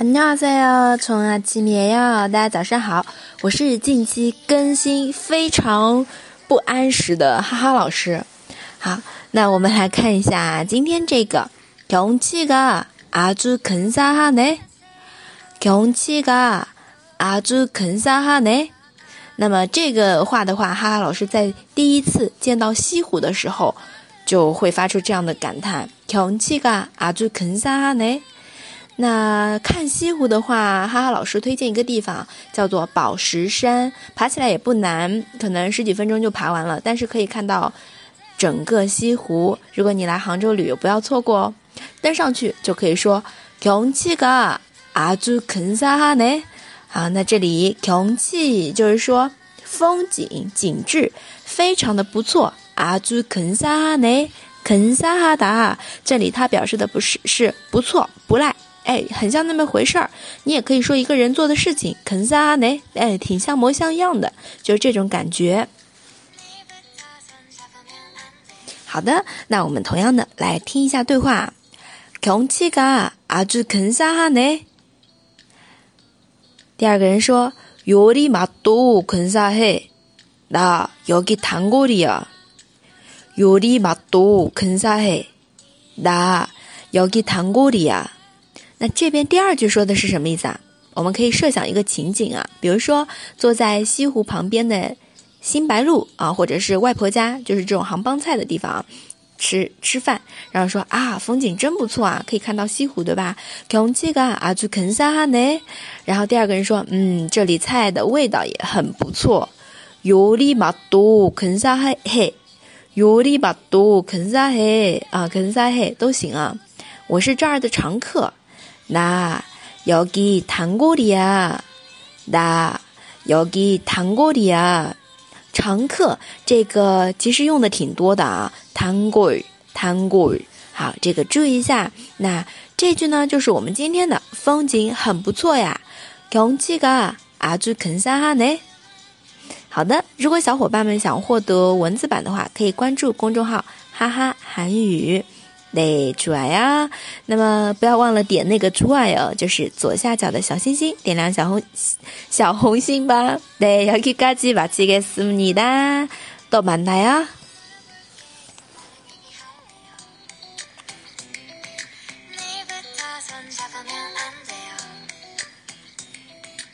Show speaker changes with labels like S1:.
S1: 안녕하세요从啊七米呀，大家早上好，我是近期更新非常不按时的哈哈老师。好，那我们来看一下今天这个경치가아주근사하네경치가아주근사하네那么这个话的话，哈哈老师在第一次见到西湖的时候，就会发出这样的感叹：경치가아주근사하네。 那看西湖的话，哈哈老师推荐一个地方，叫做宝石山，爬起来也不难，可能十几分钟就爬完了。但是可以看到整个西湖。如果你来杭州旅游，不要错过哦。登上去就可以说경치가아주근사하네好，那这里경치就是说风景景致非常的不错。아주근사하네근사하다这里它表示的不是是不错不赖。 哎，很像那么回事儿。你也可以说一个人做的事情，肯萨呢，哎，挺像模像样的，就是这种感觉。好的，那我们同样的来听一下对话。경치가아주근사하 네。 第二个人说，요리맛도근사 해。 나여기단골이 야。 요리맛도근사 해。 나여기단골이 야。 那这边第二句说的是什么意思啊？我们可以设想一个情景啊，比如说坐在西湖旁边的新白鹿啊，或者是外婆家，就是这种杭帮菜的地方吃吃饭，然后说啊，风景真不错啊，可以看到西湖，对吧？空气感啊，就肯萨哈呢。然后第二个人说，嗯，这里菜的味道也很不错，요리맛도근사 해， 요리맛도근사 해， 啊，근사해都行啊，我是这儿的常客。 那여기단골이 야， 那여기단골이 야， 常客这个其实用的挺多的啊，단골단 골。 好，这个注意一下。那这句呢，就是我们今天的风景很不错呀，경치가아주근사하 네。 好的，如果小伙伴们想获得文字版的话，可以关注公众号“哈哈韩语”。 ”。得出来呀，那么不要忘了点那个出来哦，就是左下角的小心心，点亮小红小红心吧。네여기까지마치겠습니 다. 또만나 요.